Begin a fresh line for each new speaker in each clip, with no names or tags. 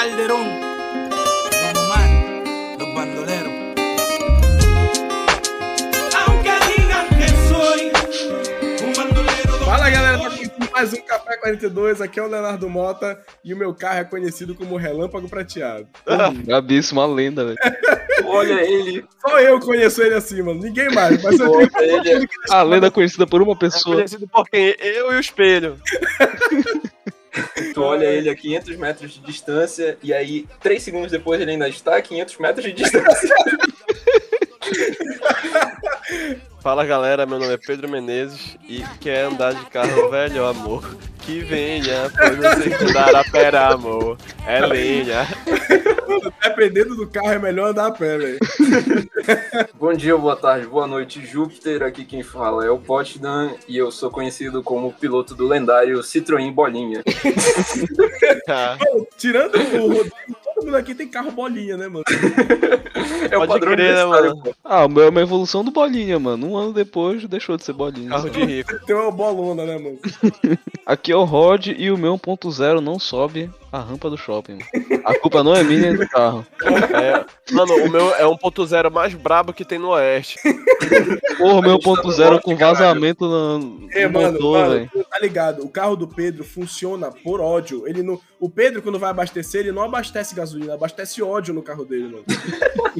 Calderón. Vamos, man, los bandoleros. Aunque digan que soy un bandolero.
Fala galera, tá começando mais um Café 42. Aqui é o Leonardo Mota e o meu carro é conhecido como Relâmpago Prateado.
Isso é uma lenda, velho.
Olha ele.
Só eu conheço ele assim, mano. Ninguém mais. Mas eu tenho
ele.
A lenda é conhecida por uma
É
pessoa.
conhecido por quem? Eu e o espelho.
Tu olha ele a 500 metros de distância e aí, 3 segundos depois, ele ainda está a 500 metros de distância.
Fala galera, meu nome é Pedro Menezes e quer andar de carro velho, amor. Que venha, pois você que dará pera, amor. É lenha.
Dependendo do carro, é melhor andar a pé, velho.
Bom dia, boa tarde, boa noite, Júpiter. Aqui quem fala é o Potsdam e eu sou conhecido como o piloto do lendário Citroën Bolinha.
Tá.
Mano, tirando o Rodrigo, todo mundo aqui tem carro bolinha, né, mano?
É o
Pode
padrão
crer, né, mano?
pô.
Ah, o meu é uma evolução do Bolinha, mano. Um ano depois deixou de ser Bolinha.
Carro de rico.
Tem uma bolona, né, mano?
Aqui é o Rod e o meu 1.0 não sobe a rampa do shopping. Mano. A culpa não é minha nem do carro.
É, mano, o meu é 1.0 mais brabo que tem no Oeste.
Porra, o meu
A gente tá no
1.0
norte,
com vazamento no,
É,
no
mano,
motor,
mano, tá ligado? O carro do Pedro funciona por ódio. Ele não... O Pedro, quando vai abastecer, ele não abastece gasolina, abastece ódio no carro dele, mano.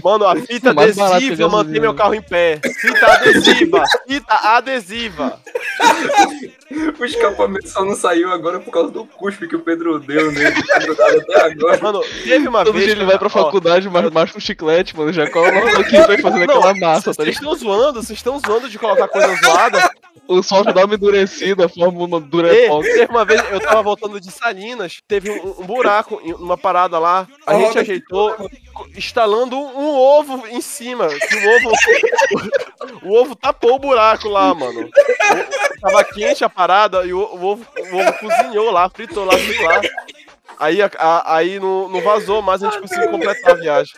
Mano, a fita
Mais
adesiva mantém meu carro em pé. Fita adesiva. Fita adesiva.
O escapamento só não saiu agora por causa do cuspe que o Pedro deu nele. Grudado até agora.
Mano, teve uma
Todo
vez.
dia ele
que-
vai pra
ó,
faculdade, mas macha um chiclete, mano. Já cola aqui e vai fazendo
Não,
aquela massa, tá
Vocês estão zoando? Vocês estão zoando de colocar coisa zoada?
O sol já dá uma endurecida, forma uma durepox.
teve uma vez, eu tava voltando de Salinas, teve um, um buraco em uma parada lá, a gente ajeitou, instalando um, um ovo em cima, que o ovo, o ovo tapou o buraco lá, mano. O- tava quente a parada e o, o ovo, o ovo cozinhou lá, fritou lá, fritou lá. Aí, a- a- aí não, não vazou, mas a gente conseguiu completar a viagem.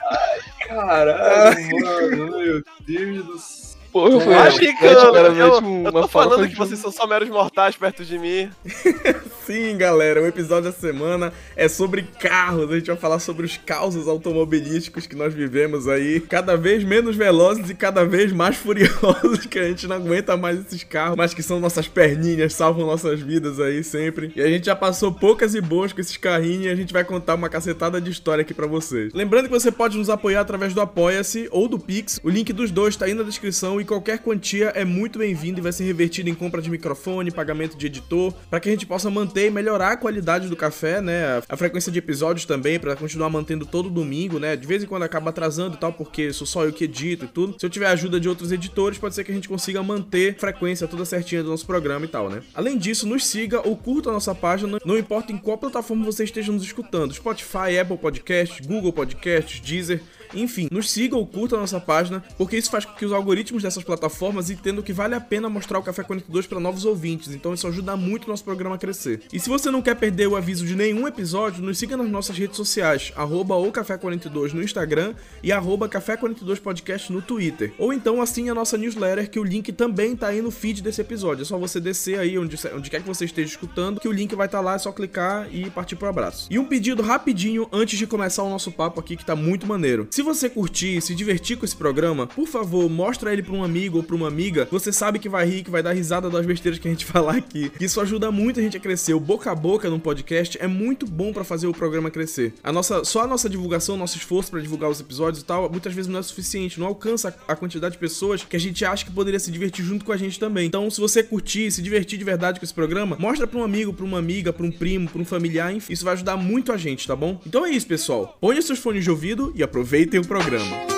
Caralho, mano. Meu Deus do céu.
Porra, eu fui
Vai
um chiclete,
brincando,
o cara
eu, eu
uma
tô falando
de
que vocês são só meros mortais perto de mim.
Sim, galera, o episódio da semana é sobre carros. A gente vai falar sobre os causos automobilísticos que nós vivemos aí, cada vez menos velozes e cada vez mais furiosos, que a gente não aguenta mais esses carros, mas que são nossas perninhas, salvam nossas vidas aí sempre. E a gente já passou poucas e boas com esses carrinhos e a gente vai contar uma cacetada de história aqui pra vocês. Lembrando que você pode nos apoiar através do Apoia-se ou do Pix. O link dos dois tá aí na descrição e qualquer quantia é muito bem-vinda e vai ser revertida em compra de microfone, pagamento de editor, para que a gente possa manter e melhorar a qualidade do café, né? A, frequência de episódios também, para continuar mantendo todo domingo, né? De vez em quando acaba atrasando e tal, porque sou só eu que edito e tudo. Se eu tiver ajuda de outros editores, pode ser que a gente consiga manter a frequência toda certinha do nosso programa e tal, né? Além disso, nos siga ou curta a nossa página, não importa em qual plataforma você esteja nos escutando: Spotify, Apple Podcasts, Google Podcasts, Deezer. Enfim, nos siga ou curta a nossa página, porque isso faz com que os algoritmos dessas plataformas entendam que vale a pena mostrar o Café 42 para novos ouvintes, então isso ajuda muito o nosso programa a crescer. E se você não quer perder o aviso de nenhum episódio, nos siga nas nossas redes sociais, arroba o Café 42 no Instagram e arroba Café 42 Podcast no Twitter. Ou então assine a nossa newsletter, que o link também tá aí no feed desse episódio. É só você descer aí onde, onde quer que você esteja escutando, que o link vai estar lá, é só clicar e partir pro abraço. E um pedido rapidinho antes de começar o nosso papo aqui, que tá muito maneiro. Se você curtir, se divertir com esse programa, por favor, mostra ele pra um amigo ou pra uma amiga. Você sabe que vai rir, que vai dar risada das besteiras que a gente falar aqui. Isso ajuda muito a gente a crescer. O boca a boca num podcast é muito bom pra fazer o programa crescer. A nossa, só a nossa divulgação, nosso esforço pra divulgar os episódios e tal, muitas vezes não é suficiente, não alcança a quantidade de pessoas que a gente acha que poderia se divertir junto com a gente também. Então, se você curtir, se divertir de verdade com esse programa, mostra pra um amigo, pra uma amiga, pra um primo, pra um familiar, enfim, isso vai ajudar muito a gente, tá bom? Então é isso, pessoal. Ponha seus fones de ouvido e aproveitem o programa.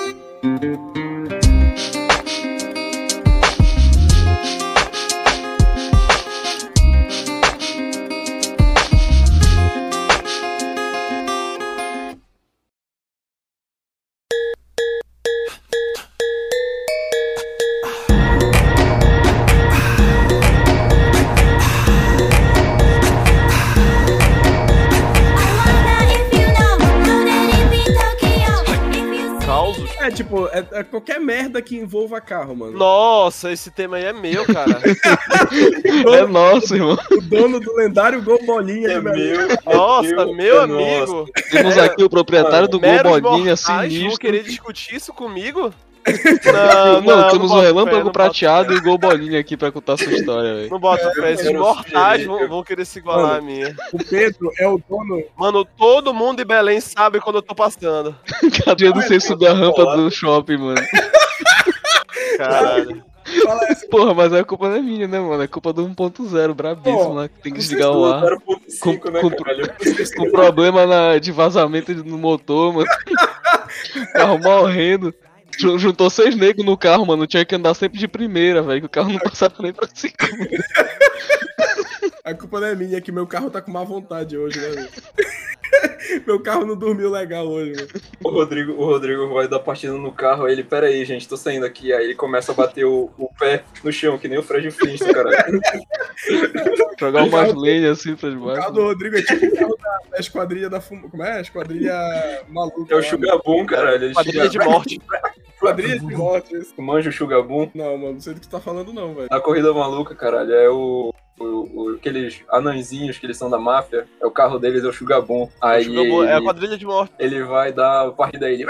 É, é, é qualquer merda que envolva carro, mano.
Nossa, esse tema aí é meu, cara.
É nosso, irmão.
O dono do lendário Gol Bolinha
É
Belém.
meu.
Nossa,
Deus,
meu
é
amigo.
Temos aqui o proprietário do Gol Bolinha
mortais vão querer discutir isso comigo?
Não,
Não,
temos
não
o
boto fé,
Relâmpago Prateado e o Gol Bolinha aqui pra contar sua história, velho.
Não bota fé, esses mortais vão, vão querer se igualar
Mano.
a mim.
O Pedro é o dono.
Mano, todo mundo em Belém sabe quando eu tô passando.
Cada dia eu não sei subir a rampa do shopping, mano.
Caralho.
Porra, mas a culpa não é minha, né, mano? É culpa do 1.0, brabíssimo lá, que tem que desligar o ar.
botaram ponto cinco,
Com-
né,
com-
caralho?
Com problema na, de vazamento no motor, mano. carro morrendo. Ju- Juntou seis negros no carro, mano. Tinha que andar sempre de primeira, velho. Que o carro não passava nem pra segunda.
A culpa não é minha, é que meu carro tá com má vontade hoje, né? velho? meu carro não dormiu legal hoje, mano.
O Rodrigo, o Rodrigo vai dar partida no carro, aí ele, pera aí, gente, tô saindo aqui. Aí ele começa a bater o, o pé no chão, que nem o Fred Flintstone, caralho.
Jogar umas lenhas assim pra
O carro
debaixo.
do Rodrigo é tipo o carro da, da esquadrilha da fuma. Como é? A esquadrilha maluca.
É o
lá,
Sugabum, caralho. Ele
Quadrilha de morte.
Esquadrilha de morte. isso.
Manja o Sugabum?
Não, mano, não sei do que tu tá falando, não, velho.
Na corrida maluca, caralho, é o, o, o- aqueles anãozinhos que eles são da máfia, é o carro deles, é o Sugabum. Aí
Jogou- É a
ele,
quadrilha de morte.
ele vai dar a partida aí, ele...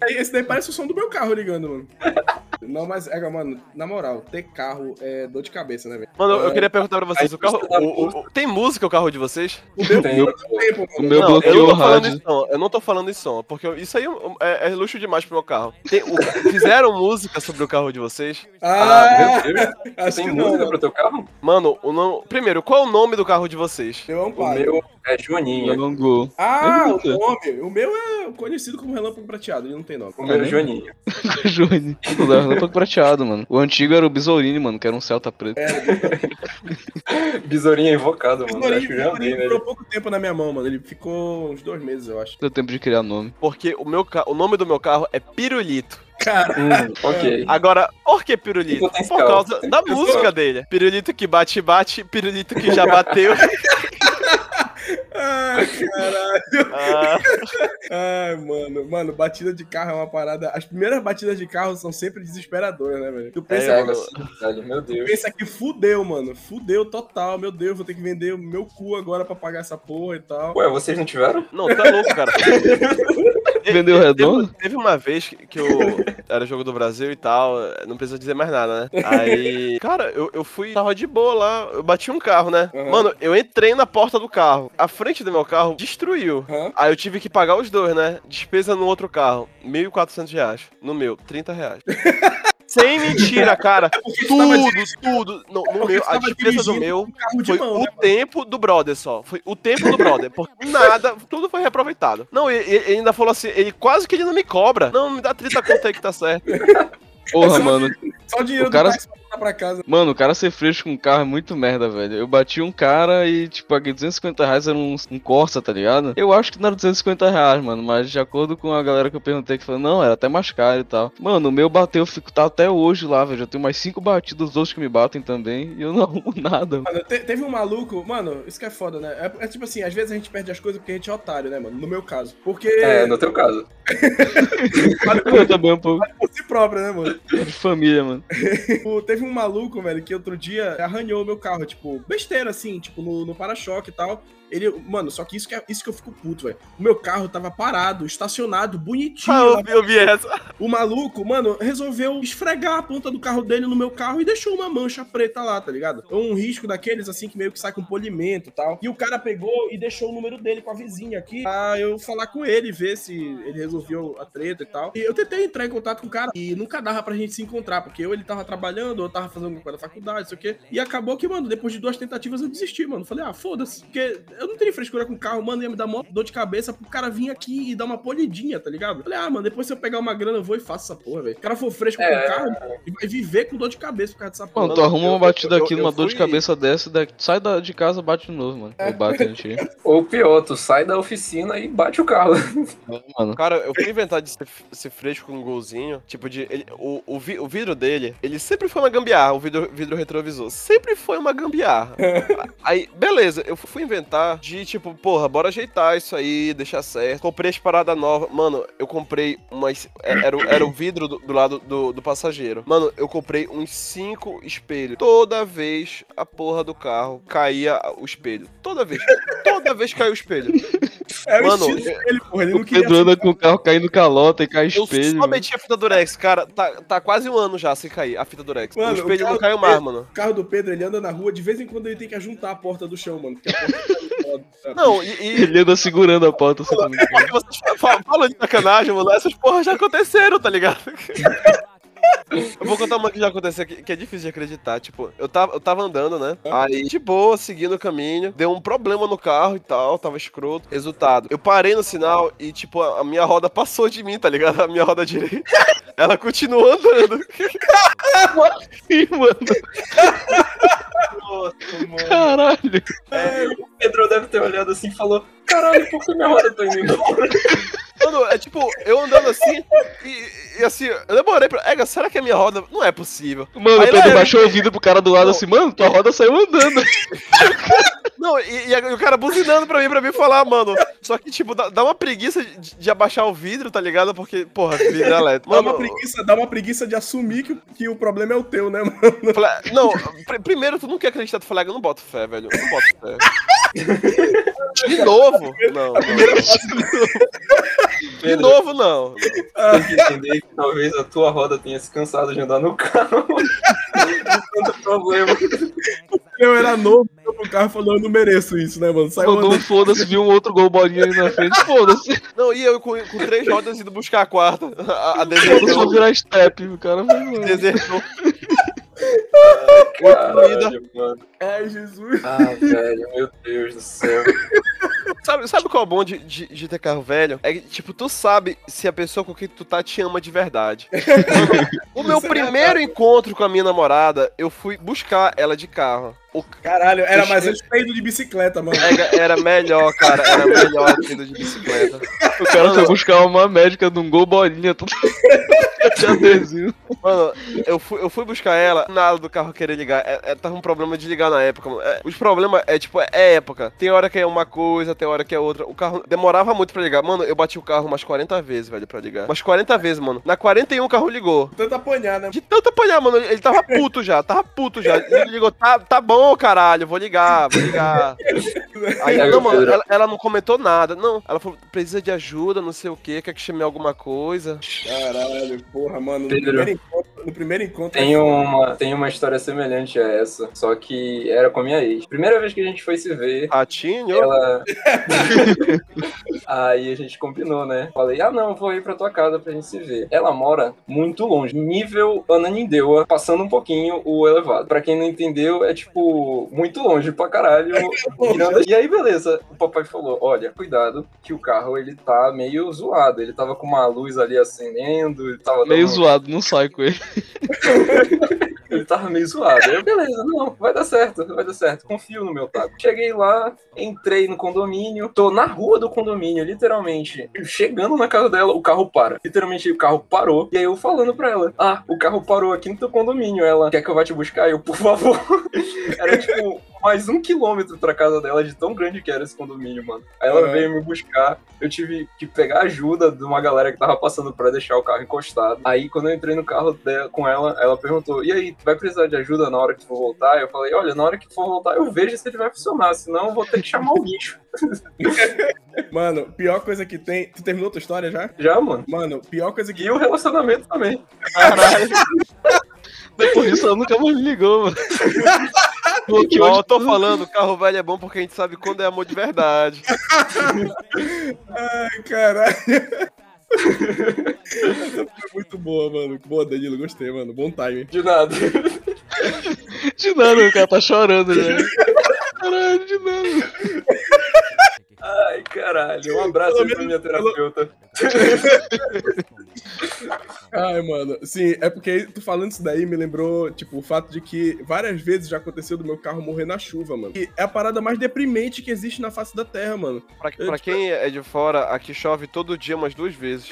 Aí, Esse daí parece o som do meu carro ligando, mano. Não, mas, é, mano, na moral, ter carro é dor de cabeça, né, velho?
Mano, eu
É.
queria perguntar pra vocês, o carro. o- o- o- tem música o carro de vocês?
O meu
Tem.
tempo,
O meu
não,
bloqueou
eu não
o
tô falando
rádio.
em som, eu não tô falando em som, porque isso aí é, é luxo demais pro meu carro. Tem- o- fizeram música sobre o carro de vocês?
Ah,
Ah,
meu Deus.
acho
Tem
que não,
música
mano.
pro teu carro?
Mano, o nome- primeiro, qual é o nome do carro de vocês?
Eu
O
amparo.
meu é Joaninha.
não gol.
Ah,
É
o nome. O meu é conhecido como Relâmpago Prateado, ele não tem nome.
O meu é
né?
Joaninha.
Júnior. O da Relâmpago Prateado, mano. O antigo era o Besourini, mano, que era um Celta preto.
Besourinha invocado, mano.
Besourinho,
Acho que já andei
Besourinho durou pouco tempo na minha mão, mano. Ele ficou uns dois meses, eu acho.
Deu tempo de criar nome.
Porque o, meu ca... o nome do meu carro é Pirulito.
Cara,
Hum, ok.
Agora, por que Pirulito? Por causa da música dele. Pirulito que bate, bate, pirulito que já bateu.
ai, caralho.
Ah,
Ai, mano. Mano, batida de carro é uma parada. As primeiras batidas de carro são sempre desesperadoras, né, velho? Tu pensa,
É, mano.
assim, meu Deus.
pensa que fudeu, mano. Fudeu total. Meu Deus, vou ter que vender o meu cu agora pra pagar essa porra e tal.
Ué, vocês não tiveram?
não, tá louco, cara.
Vendeu redondo?
Teve, teve uma vez que que eu era jogo do Brasil e tal, não precisa dizer mais nada, né? Aí, cara, eu, eu fui, tava de boa lá, eu bati um carro, né?
Uhum.
Mano, eu entrei na porta do carro, a frente do meu carro destruiu.
Hã?
Aí eu tive que pagar os dois, né? Despesa no outro carro, 1.400 reais. No meu, 30 reais. Sem mentira, cara.
Tava
Tudo, tudo. No, no
Porque
meu, a despesa do meu foi
mão,
o
né,
tempo do brother só. Foi o tempo do brother. Porque nada, tudo foi reaproveitado. Não, ele, ele ainda falou assim, ele quase que ele não me cobra. Não, me dá 30 conto aí que tá certo.
Porra, mano.
Só o dinheiro
O cara-
do táxi pra voltar pra casa.
Mano, o cara ser fresco com carro é muito merda, velho. Eu bati um cara e, tipo, paguei 250 reais, era um, um Corsa, tá ligado? Eu acho que não era 250 reais, mano, mas de acordo com a galera que eu perguntei, que falou, não, era até mais caro e tal. Mano, o meu bateu, fico, tá até hoje lá, velho. Já tenho mais 5 batidas, os outros que me batem também, e eu não arrumo nada.
Mano, te- teve um maluco, mano, isso que é foda, né? É, é tipo assim, às vezes a gente perde as coisas porque a gente é otário, né, mano? No meu caso. Porque.
É, no teu caso.
Eu também um pouco
por si próprio, né, mano?
de família, mano.
Tipo, teve um maluco, velho, que outro dia arranhou meu carro, tipo, besteira assim, tipo, no, no para-choque e tal. Ele, mano, só que isso que, é- isso que eu fico puto, velho. O meu carro tava parado, estacionado, bonitinho.
Ah, eu vi, eu vi essa.
O maluco, mano, resolveu esfregar a ponta do carro dele no meu carro e deixou uma mancha preta lá, tá ligado? Um risco daqueles, assim, que meio que sai com polimento e tal. E o cara pegou e deixou o número dele com a vizinha aqui pra eu falar com ele, ver se ele resolveu a treta e tal. E eu tentei entrar em contato com o cara e nunca dava pra gente se encontrar, porque ou ele tava trabalhando, ou eu tava fazendo alguma coisa da faculdade, não sei o quê. E acabou que, mano, depois de duas tentativas eu desisti, mano. Falei, ah, foda-se. Porque eu não teria frescura com o carro, mano, ia me dar mó dor de cabeça pro cara vir aqui e dar uma polidinha, tá ligado? Falei, ah, mano, depois se eu pegar uma grana, eu vou e faço essa porra, velho. O cara for fresco com
É.
o carro e vai viver com dor de cabeça por causa dessa porra.
Mano, tu arruma
eu-
uma batida
eu-
aqui
eu
numa dor de cabeça dessa, daqui, sai da, de casa, bate de novo, mano. Ou bate em ti.
Ou pior, tu sai da oficina e bate o carro.
Mano,
Cara, eu fui inventar de ser, ser fresco com um golzinho. Tipo, de. ele- o, o, vi- o vidro dele, ele sempre foi uma gambiarra, o vidro, vidro retrovisor. Sempre foi uma gambiarra. Aí, beleza, eu fui inventar de tipo, porra, bora ajeitar isso aí, deixar certo. Comprei as paradas novas. Mano, eu comprei umas. é- Era, o- era o vidro do, do lado do, do passageiro. Mano, eu comprei uns cinco espelhos. Toda vez a porra do carro caía o espelho. Toda vez. Toda vez caiu o espelho.
É o
Mano,
estilo dele, porra. Ele
O
não
Pedro anda com o carro caindo calota e cai
Eu
espelho.
só meti a fita durex, cara. Tá, tá quase um ano já sem cair a fita durex.
Mano,
o
o
espelho
carro
não caiu
do
mais,
Pedro-
mano.
O carro do Pedro, ele anda na rua, de vez em quando ele tem que ajuntar a porta do chão, mano. Porque a porta
Não, e. e...
Ele anda segurando a porta. Assim,
Porque vocês fa- falam de sacanagem, mano. Essas porras já aconteceram, tá ligado? Eu vou contar uma que já aconteceu que, que é difícil de acreditar. Tipo, eu tava, eu tava andando, né? Aí, de boa, seguindo o caminho, deu um problema no carro e tal, tava escroto. Resultado, eu parei no sinal e, tipo, a, a minha roda passou de mim, tá ligado? A minha roda direita. Ela continuou andando.
Ih, mano,
Nossa, mano.
caralho.
O Pedro deve ter olhado assim e falou: Caralho, por que minha roda tá indo embora?
Mano, é tipo, eu andando assim e, e assim, eu demorei pra. Ega, será que a minha roda. Não é possível.
Mano,
Aí
o Pedro baixou o vidro pro cara do lado
Não.
assim, mano, tua roda saiu andando.
Não, e, e a- o cara buzinando pra mim, pra mim falar, mano. Só que, tipo, dá, dá uma preguiça de, de abaixar o vidro, tá ligado? Porque, porra, vidro é elétrico.
Dá uma,
Mano,
preguiça, dá uma preguiça de assumir que, que o problema é o teu, né, mano?
falei, não, pr- primeiro tu não quer acreditar, tu fala, eu não boto fé, velho. Eu não boto fé. De novo? Não. De novo, não.
tem que entender que talvez a tua roda tenha se cansado de andar no carro. Não tanto problema.
Eu era novo, eu pro carro falou, eu não mereço isso, né, mano? Saiu
Mandou um
andando.
foda-se, viu um outro gol bolinha ali na frente. Foda-se.
Não, e eu com, com três rodas indo buscar a quarta. A, a
Foda-se, vou
desertou.
virar step. O cara mano.
Desertou.
Caralho, mano.
Ai, Jesus.
Ah, velho, meu Deus do céu.
Sabe, sabe qual é o bom de, de, de ter carro velho? É que, tipo, tu sabe se a pessoa com quem tu tá te ama de verdade. O meu
Isso é
primeiro encontro com a minha namorada, eu fui buscar ela de carro. O
Caralho, era mais antes de ido de bicicleta, mano.
era, era melhor, cara. Era melhor indo de bicicleta.
O cara foi buscar uma médica de um gol bolinha. Tudo... de adesivo.
Mano, eu fui, eu fui buscar ela, nada do carro querer ligar. É, é, tava um problema de ligar na época. mano. É, os problemas é tipo, é época. Tem hora que é uma coisa, tem hora que é outra. O carro demorava muito pra ligar. Mano, eu bati o carro umas 40 vezes, velho, pra ligar. Umas 40 vezes, mano. Na 41 o carro ligou.
Tanto apanhar, né?
De tanto apanhar, mano, ele tava puto já, tava puto já. Ele ligou, tá, tá bom, caralho, vou ligar, vou ligar. Aí,
Aí,
não, mano, ela, ela não comentou nada. Não, ela falou, precisa de ajuda, não sei o que, quer que chame alguma coisa.
Caralho, porra, mano. No primeiro encontro, no primeiro encontro
Tem uma, tem uma história semelhante a essa, só que era com a minha ex. Primeira vez que a gente foi se ver,
Ratinho,
ela. Aí a gente combinou, né? Falei, ah não, vou ir pra tua casa pra gente se ver. Ela mora muito longe, nível Ananindeua, passando um pouquinho o elevado. Pra quem não entendeu, é tipo, muito longe pra caralho. Miranda- E aí, beleza. O papai falou: olha, cuidado, que o carro ele tá meio zoado. Ele tava com uma luz ali acendendo, ele tava
Meio
dando-
zoado, não sai com ele.
ele tava meio zoado. Eu, beleza, não, vai dar certo, vai dar certo. Confio no meu taco. Cheguei lá, entrei no condomínio, tô na rua do condomínio, literalmente. Chegando na casa dela, o carro para. Literalmente, o carro parou. E aí eu falando pra ela: Ah, o carro parou aqui no teu condomínio. Ela quer que eu vá te buscar? Eu, por favor. Era tipo mais um quilômetro pra casa dela, de tão grande que era esse condomínio, mano. Aí ela
Uhum.
veio me buscar. Eu tive que pegar ajuda de uma galera que tava passando pra deixar o carro encostado. Aí, quando eu entrei no carro dela, com ela, ela perguntou: E aí, tu vai precisar de ajuda na hora que tu for voltar? Eu falei: Olha, na hora que for voltar, eu vejo se ele vai funcionar, senão eu vou ter que chamar o bicho.
Mano, pior coisa que tem. Tu terminou tua história já?
Já, mano.
Mano, pior coisa que.
E o relacionamento também.
caralho.
Depois disso, ela nunca mais me ligou, mano.
Ó, eu tô falando, carro velho é bom porque a gente sabe quando é amor de verdade.
Ai, caralho. Muito boa, mano. Boa, Danilo, gostei, mano. Bom timing.
De nada.
De nada, o cara tá chorando já. Caralho, de nada.
Ai, caralho. Um abraço aí pra minha terapeuta.
Ai, mano. Sim, é porque tu falando isso daí me lembrou, tipo, o fato de que várias vezes já aconteceu do meu carro morrer na chuva, mano. E é a parada mais deprimente que existe na face da terra, mano.
Pra, pra quem é de fora, aqui chove todo dia umas duas vezes.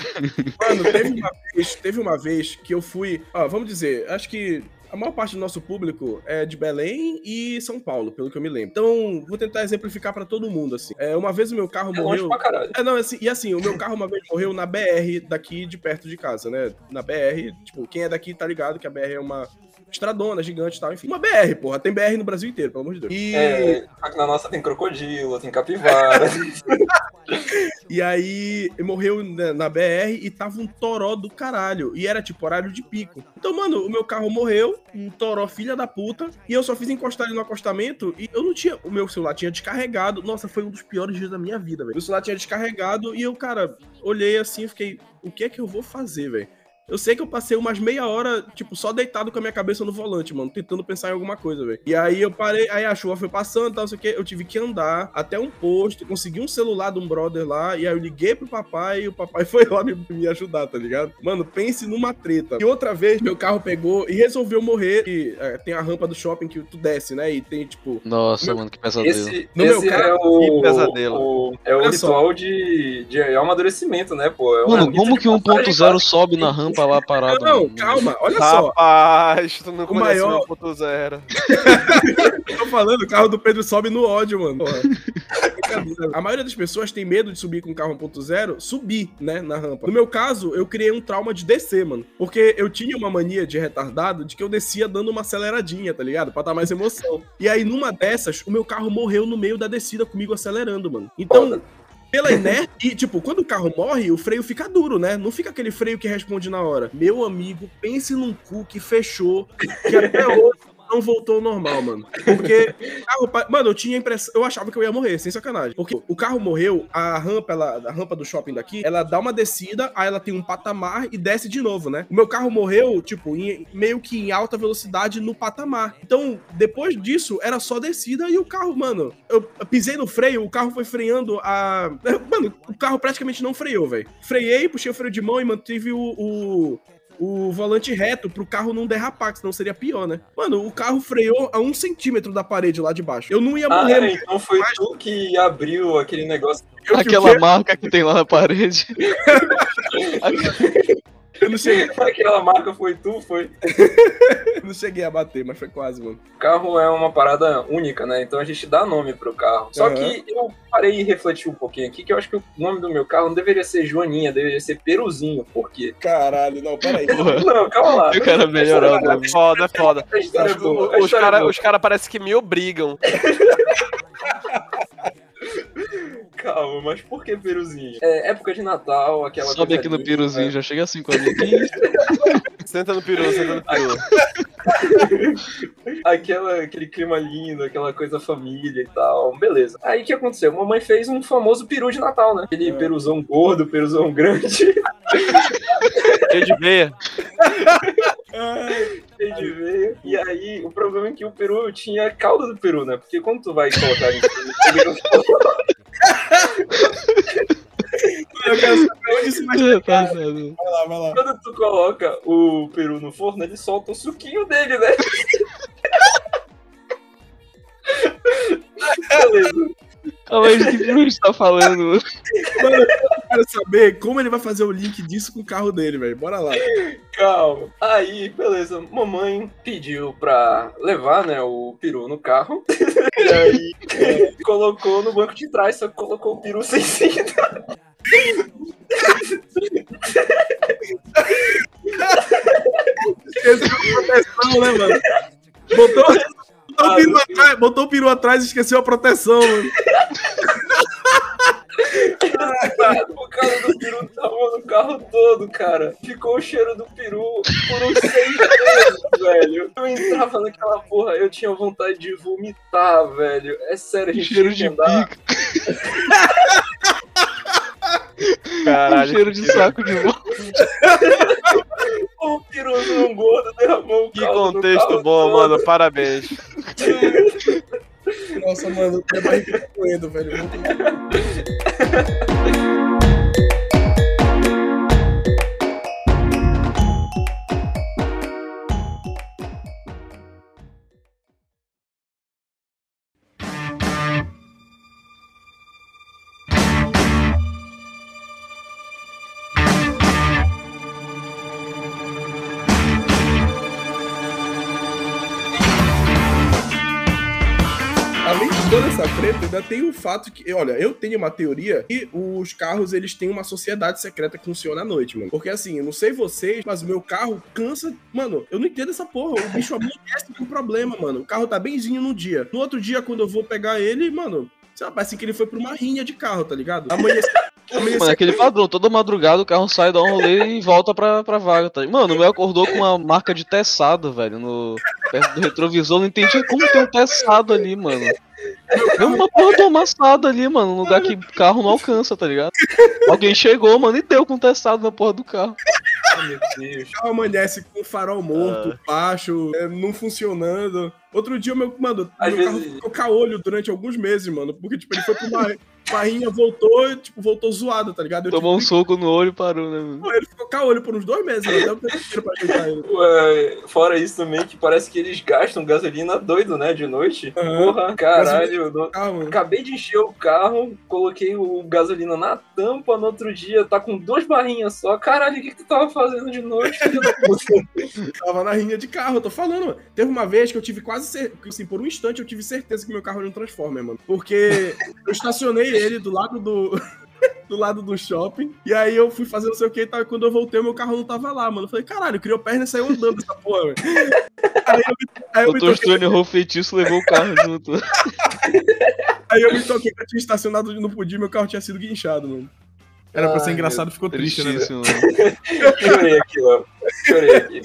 Mano, teve uma vez, teve uma vez que eu fui. Ó, vamos dizer, acho que a maior parte do nosso público é de Belém e São Paulo, pelo que eu me lembro. Então, vou tentar exemplificar pra todo mundo, assim. É, uma vez o meu carro
É longe
morreu.
pra caralho.
É, não, assim, e assim, o meu carro uma vez morreu na BR daqui de perto de casa, né? Na BR, tipo, quem é daqui tá ligado que a BR é uma estradona gigante e tal, enfim. Uma BR, porra, tem BR no Brasil inteiro, pelo amor de Deus. E,
É, na nossa tem crocodilo, tem capivara.
e aí morreu na, na BR e tava um toró do caralho. E era tipo horário de pico. Então, mano, o meu carro morreu, um toró filha da puta, e eu só fiz encostar ele no acostamento e eu não tinha. O meu celular tinha descarregado. Nossa, foi um dos piores dias da minha vida, velho. O celular tinha descarregado e eu, cara, olhei assim e fiquei, o que é que eu vou fazer, velho? Eu sei que eu passei umas meia hora, tipo, só deitado com a minha cabeça no volante, mano, tentando pensar em alguma coisa, velho. E aí eu parei, aí a chuva foi passando e tal, não sei o que, eu tive que andar até um posto, consegui um celular de um brother lá, e aí eu liguei pro papai e o papai foi lá me, me ajudar, tá ligado? Mano, pense numa treta. E outra vez, meu carro pegou e resolveu morrer. E, é, tem a rampa do shopping que tu desce, né? E tem, tipo,
Nossa,
Meu-
mano, que pesadelo.
Esse,
No meu
esse é
caso,
o,
que pesadelo.
o- é o
Olha só.
ritual de, de amadurecimento, né, pô? É
Mano, como que
passagem de
1.0 sobe na rampa lá parado?
não,
mano?
calma, olha só.
Rapaz, tu não conhece
maior-
o 1.0.
Eu tô falando, o carro do Pedro sobe no ódio, mano. A maioria das pessoas tem medo de subir com um carro 1.0, subir, né, na rampa. No meu caso, eu criei um trauma de descer, mano. Porque eu tinha uma mania de retardado de que eu descia dando uma aceleradinha, tá ligado? Pra dar mais emoção. E aí, numa dessas, o meu carro morreu no meio da descida comigo acelerando, mano. Então,
Foda.
Pela inércia. E, tipo, quando o carro morre, o freio fica duro, né? Não fica aquele freio que responde na hora. Meu amigo, pense num cu que fechou, que até hoje não voltou ao normal, mano. Porque carro. Mano, eu tinha impressão. Eu achava que eu ia morrer, sem sacanagem. Porque o carro morreu, a rampa, ela, a rampa do shopping daqui, ela dá uma descida, aí ela tem um patamar e desce de novo, né? O meu carro morreu, tipo, em- meio que em alta velocidade no patamar. Então, depois disso, era só descida e o carro, mano, eu pisei no freio, o carro foi freando a. Mano, o carro praticamente não freou, velho. Freiei, puxei o freio de mão e mantive o, o, o volante reto pro carro não derrapar, que senão seria pior, né? Mano, o carro freou a um centímetro da parede lá de baixo. Eu não ia
Ah,
morrer.
é, então foi tu que abriu aquele negócio.
eu,
Aquela marca que tem lá na parede.
eu não cheguei,
Aquela marca foi tu, foi.
eu não cheguei a bater, mas foi quase, mano.
O carro é uma parada única, né? Então a gente dá nome pro carro. Só
Aham.
que eu parei e refleti um pouquinho aqui, que eu acho que o nome do meu carro não deveria ser Joaninha, deveria ser Peruzinho. Por quê?
Caralho, não, peraí.
Não, calma lá.
eu quero melhorar o
É
nome.
foda, é foda.
A história é
Os-
boa,
Os
é
caras os cara parece que me obrigam.
Calma, mas por que Peruzinho? É época de Natal, aquela
Sobe
coisa
aqui no
linda,
piruzinho, já chega assim com a?
Senta no peru, senta no peru.
aquela, aquele clima lindo, aquela coisa família e tal. Beleza. Aí o que aconteceu? Mamãe fez um famoso peru de Natal, né? Aquele peruzão gordo, peruzão grande,
Cheio de veia.
cheio de veia. E aí, o problema é que o peru tinha a cauda do peru, né? Porque quando tu vai colocar em cima,
Eu quero saber onde isso vai
tá, tá.
Vai lá, vai lá.
quando tu coloca o peru no forno, ele solta o suquinho dele, né? Beleza.
Calma de que peru a gente tá falando? Mano,
eu quero saber como ele vai fazer o link disso com o carro dele, velho. Bora lá.
Calma. Aí, beleza. Mamãe pediu pra levar, né, o peru no carro. E aí, é, colocou no banco de trás, só que colocou o peru sem cinta.
Esqueceu a proteção, né, mano? Botou, botou, o peru atrás, botou o peru atrás e esqueceu a proteção, mano.
Por causa do peru tava no carro todo, cara. Ficou o cheiro do peru por uns seis velho. Eu entrava naquela porra, eu tinha vontade de vomitar, velho. É sério, a gente
Cheiro de
que andar.
pica,
Caralho.
cheiro de saco de volta.
O peruzão gordo derramou o
Que contexto bom,
todo.
mano. Parabéns.
Nossa, mano, minha barriga tá doendo, velho. Dessa treta ainda tem o fato que, olha, eu tenho uma teoria que os carros eles têm uma sociedade secreta que funciona à noite, mano. Porque assim, eu não sei vocês, mas meu carro cansa. Mano, eu não entendo essa porra. O bicho amanhece com problema, mano. O carro tá benzinho no dia. No outro dia, quando eu vou pegar ele, mano, lá, parece que ele foi pra uma rinha de carro, tá ligado? Amanhece. amanhece
Mano, é aquele padrão, toda madrugada o carro sai, dá um rolê e volta pra, pra vaga, tá? Mano, o meu acordou com uma marca de teçado, velho, no, perto do retrovisor, não entendi como tem um teçado ali, mano. É uma porra do amassado ali, mano, num lugar que o carro não alcança, tá ligado? Alguém chegou, mano, e deu com teçado na porra do carro.
Ai, meu Deus.
O carro amanhece com o farol morto, baixo, é, não funcionando. Outro dia, o meu, mano,
Às
meu carro
vezes-
ficou caolho durante alguns meses, mano. Porque, tipo, ele foi pra uma, uma rinha, voltou, tipo, voltou zoado, tá ligado? Eu
Tomou um
tive
soco no olho e parou, né, mano?
Ele ficou caolho por uns dois meses, mano. Até o tempo inteiro pra ajeitar ele.
Ué, fora isso também, que parece que eles gastam gasolina doido, né, de noite.
Aham.
Porra, caralho.
Ah, mano.
Acabei de encher o carro, coloquei o gasolina na tampa, no outro dia tá com duas barrinhas só. Caralho, o que, que tu tava fazendo de noite?
Tava na rinha de carro, eu tô falando, mano. Teve uma vez que eu tive quase cer... assim, por um instante eu tive certeza que meu carro era um Transformer, mano. Porque eu estacionei ele do lado do. do lado do shopping. E aí eu fui fazer não sei o que e tal. E quando eu voltei, meu carro não tava lá, mano. Eu falei, caralho, criou perna e saiu andando essa porra, velho. Aí eu, aí eu me
Doutor
toquei,
Stone errou o feitiço levou o carro junto.
aí eu me toquei que eu tinha estacionado no podia meu carro tinha sido guinchado, mano. Era pra ser
Ai,
engraçado, ficou triste, né?
mano.
Chorei aqui, ó. Chorei aqui.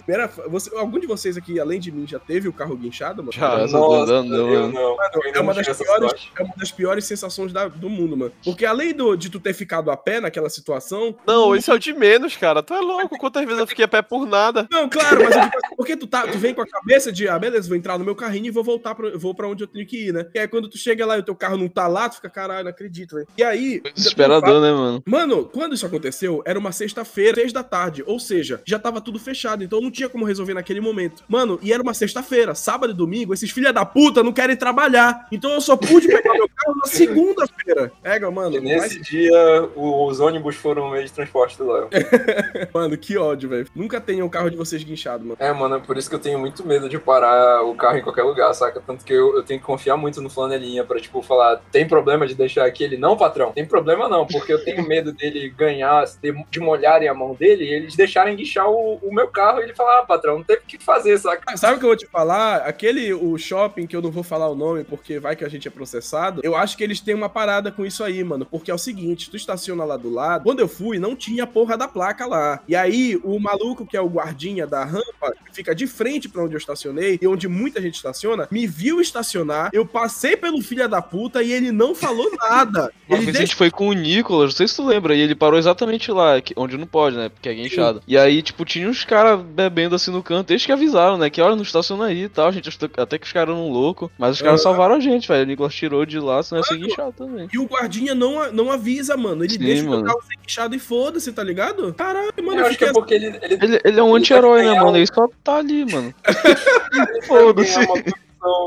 Você, algum de vocês aqui, além de mim, já teve o carro guinchado, mano?
Já.
Nossa,
não,
eu
mano.
não.
Mano,
Eu
é uma,
não
das piores, é uma das piores sensações da- do mundo, mano. Porque além do, de tu ter ficado a pé naquela situação.
Não, isso é o de menos, cara. Tu é louco. Quantas vezes eu fiquei a pé por nada?
Não, claro, mas eu digo assim, porque tu, tá, tu vem com a cabeça de, ah, beleza, vou entrar no meu carrinho e vou voltar pra, vou pra onde eu tenho que ir, né? E aí quando tu chega lá e o teu carro não tá lá, tu fica, caralho, não acredito, velho. E aí.
Desesperador, né, mano?
Mano, quando isso aconteceu, era uma sexta-feira, seis da tarde. Ou seja, já tava tudo fechado, então não tinha como resolver naquele momento. Mano, e era uma sexta-feira, sábado e domingo, esses filha da puta não querem trabalhar. Então eu só pude pegar meu carro na segunda-feira. Pega, mano.
E nesse
mas-
dia, os ônibus foram o meio de transporte do Léo.
Mano, que ódio, velho. Nunca tenha o carro de vocês guinchado, mano.
É, mano, é por isso que eu tenho muito medo de parar o carro em qualquer lugar, saca? Tanto que eu, eu tenho que confiar muito no flanelinha pra, tipo, falar, tem problema de deixar aqui ele? Não, patrão, tem problema não, porque eu tenho medo dele ganhar, de, de molharem a mão dele e eles deixarem guinchar o, o meu carro e ele falar, ah, patrão, não teve o que fazer, saca?
Sabe o que eu vou te falar? Aquele, o shopping, que eu não vou falar o nome porque vai que a gente é processado, eu acho que eles têm uma parada com isso aí, mano. Porque é o seguinte, tu estaciona lá do lado, quando eu fui, não tinha a porra da placa lá. E aí, o maluco que é o guardinha da rampa, que fica de frente pra onde eu estacionei, e onde muita gente estaciona, me viu estacionar, eu passei pelo filho da puta e ele não falou nada.
Uma
Ele
vez a
deixou...
gente foi com o Nicolas, não sei se tu lembra, e ele parou exatamente lá, que- onde não pode, né? Porque é guinchado. E aí, tipo, tinha uns caras bebendo assim no canto, eles que avisaram, né? Que olha, não estaciona aí e tal. A gente achou até que os caras eram loucos. Mas os caras
Ah.
salvaram a gente, velho. O Nicolas tirou de lá, senão ia ser guinchado também.
E o guardinha não, não avisa, mano. Ele
Sim,
deixa o meu
mano.
carro ser guinchado e foda-se, tá ligado? Caralho, mano,
eu acho que é porque ele, ele,
Ele, ele é um anti-herói, né, mano? Ele só tá ali, mano. Foda-se.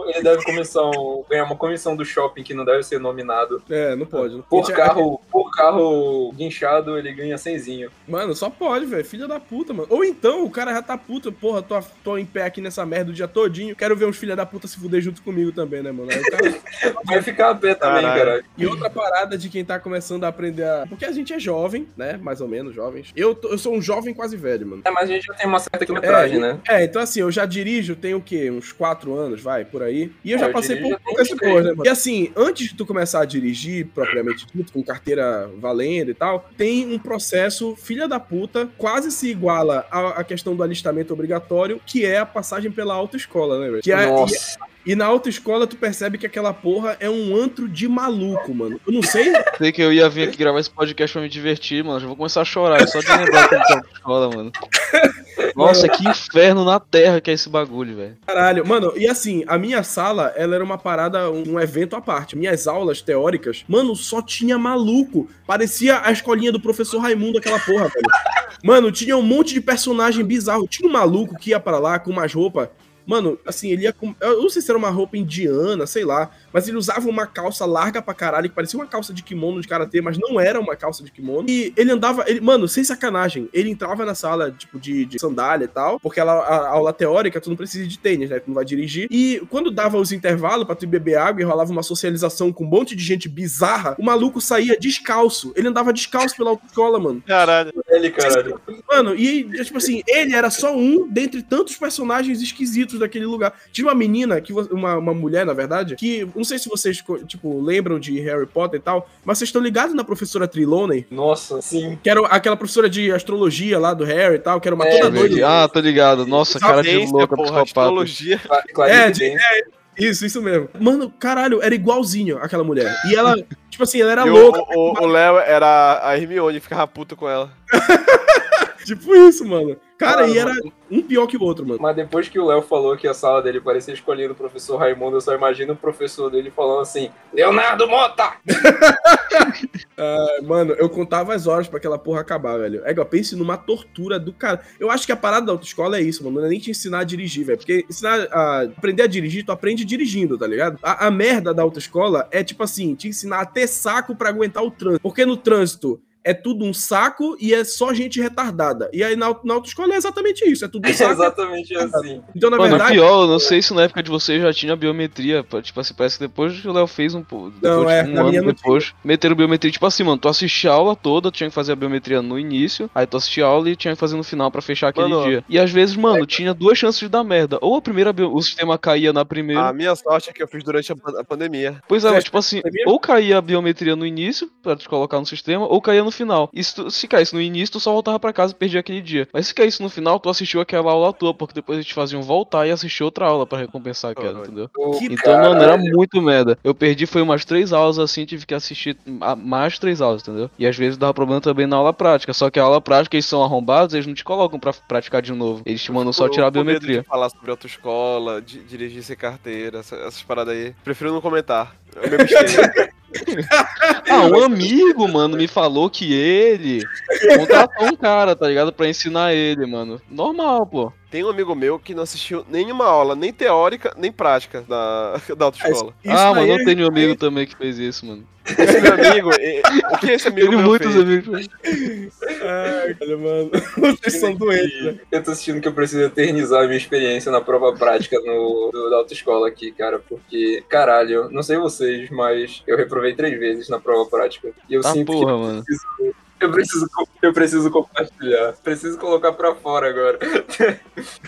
Ele deve comissão, ganhar uma comissão do shopping que não deve ser nominado.
É, não pode. Não
Por
pode.
carro, por carro guinchado, ele ganha cenzinho.
Mano, só pode, velho. Filha da puta, mano. Ou então o cara já tá puta. Porra, tô, tô em pé aqui nessa merda o dia todinho. Quero ver uns filha da puta se fuder junto comigo também, né, mano? Cara...
Vai ficar a pé também,
Caralho.
cara.
E outra parada de quem tá começando a aprender a. Porque a gente é jovem, né? Mais ou menos jovens. Eu, tô- eu sou um jovem quase velho, mano.
É, mas a gente já tem uma certa quilometragem, né?
É, então assim, eu já dirijo, tenho o quê? Uns quatro anos, vai, por aí. E eu
É,
já passei por poucas coisas, né, mano? E assim, antes de tu começar a dirigir, propriamente dito, com carteira valendo e tal, tem um processo, filha da puta, quase se iguala à, à questão do alistamento obrigatório, que é a passagem pela autoescola, né, velho? Que é,
Nossa.
E, na autoescola tu percebe que aquela porra é um antro de maluco, mano. Eu não sei.
Sei que eu ia vir aqui gravar esse podcast pra me divertir, mano. Já vou começar a chorar, só de lembrar que eu tô na escola, mano. Nossa, que inferno na terra que é esse bagulho, velho.
Caralho, mano, e assim, a minha sala, ela era uma parada, um um evento à parte. Minhas aulas teóricas, mano, só tinha maluco. Parecia a escolinha do professor Raimundo, aquela porra, velho. Mano, tinha um monte de personagem bizarro. Tinha um maluco que ia pra lá com umas roupas Mano, assim, ele ia com. Eu não sei se era uma roupa indiana, sei lá. Mas ele usava uma calça larga pra caralho, que parecia uma calça de kimono de karatê, mas não era uma calça de kimono. E ele andava. Ele, mano, sem sacanagem, ele entrava na sala, tipo, de, de sandália e tal. Porque ela, a, a aula teórica, tu não precisa de tênis, né? Tu não vai dirigir. E quando dava os intervalos pra tu ir beber água e rolava uma socialização com um monte de gente bizarra, o maluco saía descalço. Ele andava descalço pela autoescola, mano.
Caralho.
Ele, caralho.
Mano, e tipo assim, ele era só um dentre tantos personagens esquisitos daquele lugar. Tinha uma menina, que uma, uma mulher, na verdade, que não sei se vocês, tipo, lembram de Harry Potter e tal, mas vocês estão ligados na professora Trelawney?
Nossa, sim.
Que era aquela professora de astrologia lá do Harry e tal, que era uma
É,
toda
Velho,
doida.
Ah, tô ligado. Nossa, cara de louca,
porra, astrologia.
É, de-
Dance.
Isso, isso mesmo. Mano, caralho, era igualzinho aquela mulher. E ela, tipo assim, ela era
E
louca.
o Léo era a Hermione, ficava puta com ela.
Tipo isso, mano. Cara,
Ah,
e era um pior que o outro, mano.
Mas depois que o Léo falou que a sala dele parecia escolhendo o professor Raimundo, eu só imagino o professor dele falando assim: Leonardo Mota!
Mano, eu contava as horas pra aquela porra acabar, velho. É, pense numa tortura do cara. Eu acho que a parada da autoescola é isso, mano. Não é nem te ensinar a dirigir, velho. Porque ensinar a aprender a dirigir, tu aprende dirigindo, tá ligado? A, a merda da autoescola é tipo assim, te ensinar a ter saco pra aguentar o trânsito. Porque no trânsito é tudo um saco e é só gente retardada. E aí na, na autoescola é exatamente isso, é tudo um
É
saco.
exatamente assim.
Então, na
Mano,
verdade.
pior, eu não sei se na época de vocês já tinha biometria. Tipo assim, parece que depois que o Léo fez um pouco. Depois,
Não, é,
tipo,
na
um
minha
ano
não
depois, meteram biometria. Tipo assim, mano, tu assistia a aula toda, tinha que fazer a biometria no início, aí tu assistia a aula e tinha que fazer no final pra fechar aquele
Mano,
dia. E às vezes, mano, tinha duas chances de dar merda. Ou a primeira, o sistema caía na primeira.
A minha sorte é que eu fiz durante a, pan- a pandemia.
Pois é, mas, tipo assim, ou caía a biometria no início, pra te colocar no sistema, ou caía no final. E se, tu- se caísse no início, tu só voltava pra casa e perdia aquele dia. Mas se caísse no final, tu assistiu aquela aula à toa, porque depois eles faziam voltar e assistir outra aula pra recompensar aquela,
Caralho.
entendeu?
Que
Então, mano, era
caralho.
muito merda. Eu perdi foi umas três aulas assim, tive que assistir a- mais três aulas, entendeu? E às vezes dava problema também na aula prática. Só que a aula prática, eles são arrombados, eles não te colocam pra praticar de novo. Eles te mandam só tirar a biometria.
De falar sobre autoescola, dirigir sem carteira, essa- essas paradas aí. Prefiro não comentar. Eu me abstenho.
Ah, um amigo, mano, me falou que ele contratou um cara, tá ligado? Pra ensinar ele, mano. Normal, pô.
Tem um amigo meu que não assistiu nenhuma aula, nem teórica, nem prática da, da autoescola.
Isso
ah, mano,
é-
eu tenho um amigo também que fez isso, mano.
Esse meu amigo, e- o que esse amigo
Tenho muitos
fez?
amigos.
Ai, cara, mano. Vocês são doentes, né?
Eu tô sentindo que eu preciso eternizar a minha experiência na prova prática no, do- da autoescola aqui, cara, porque, caralho, não sei vocês, mas eu reprovei três vezes na prova prática. E eu
Tá
sinto
porra, mano.
que eu preciso, co- eu preciso compartilhar. Preciso colocar pra fora agora.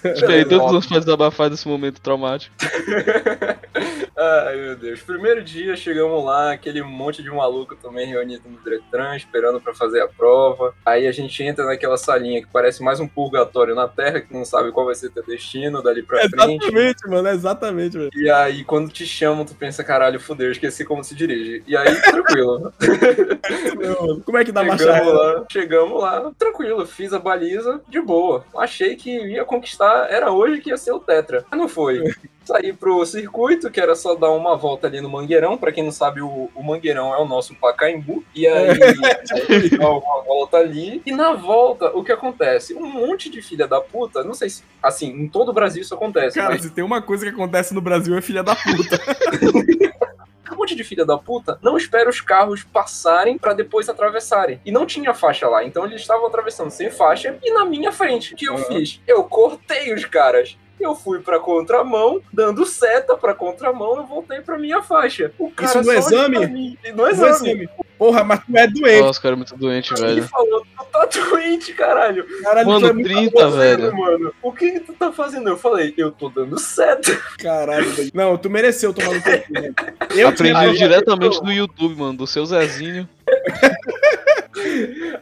Espera aí, Deus nos faz desabafar desse momento traumático.
Ai, meu Deus. Primeiro dia, chegamos lá, aquele monte de maluco também reunido no Detran, esperando pra fazer a prova. Aí a gente entra naquela salinha que parece mais um purgatório na Terra, que não sabe qual vai ser teu destino dali pra frente.
Exatamente, mano, exatamente, velho.
E aí, quando te chamam, tu pensa, caralho, fudeu, eu esqueci como se dirige. E aí, tranquilo.
Como é que dá marcha
chegamos
ré?
lá, chegamos lá, tranquilo, fiz a baliza de boa. Achei que ia conquistar, era hoje que ia ser o Tetra. Mas não foi. Saí pro circuito, que era só dar uma volta ali no Mangueirão. Pra quem não sabe, o, o Mangueirão é o nosso Pacaembu. E aí, aí dá uma volta ali. E na volta, o que acontece? Um monte de filha da puta, não sei se, assim, em todo o Brasil isso acontece,
Cara,
mas
se tem uma coisa que acontece no Brasil é filha da puta.
um monte de filha da puta não espera os carros passarem pra depois atravessarem. E não tinha faixa lá, então eles estavam atravessando sem faixa e na minha frente. O que eu
Aham.
fiz? Eu cortei os caras. Eu fui pra contramão, dando seta pra contramão, eu voltei pra minha faixa. O cara
Isso no
olhou
exame?
mim. No
No
exame.
exame. Porra, mas tu é doente.
Nossa, cara, é muito doente,
Ele
velho.
falou, tu tá doente, caralho.
Caralho, tu é
Mano,
muito
30,
Fazendo,
velho.
mano. O que, que tu tá fazendo? Eu falei, eu tô dando seta.
caralho. velho. Não, tu mereceu tomar no teu cu. Eu
Aprendi diretamente do YouTube, mano, do seu Zezinho.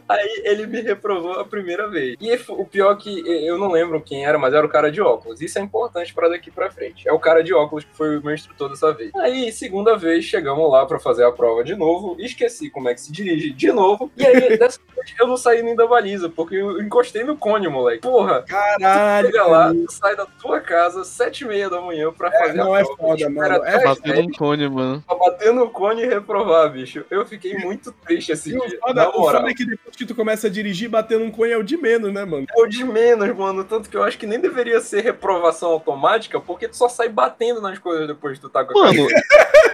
Aí ele me reprovou a primeira vez. E o pior que eu não lembro quem era, mas era o cara de óculos. Isso é importante pra daqui pra frente. É o cara de óculos que foi o meu instrutor dessa vez. Aí, segunda vez, chegamos lá pra fazer a prova de novo. Esqueci como é que se dirige de novo. E aí, dessa vez, eu não saí nem da baliza, porque eu encostei no cone, moleque. Porra,
Caralho.
chega lá, sai da tua casa, sete e meia da manhã pra fazer
não
a
é
prova.
foda,
espera
mano. É
Batendo um cone, mano.
pra bater no cone e reprovar, bicho. Eu fiquei muito triste esse
E
dia.
foda,
Na
o foda é que depois que tu começa a dirigir, bater num cunho é o de menos, né, mano?
É o de menos, mano. Tanto que eu acho que nem deveria ser reprovação automática, porque tu só sai batendo nas coisas depois que tu tá com a
Mano,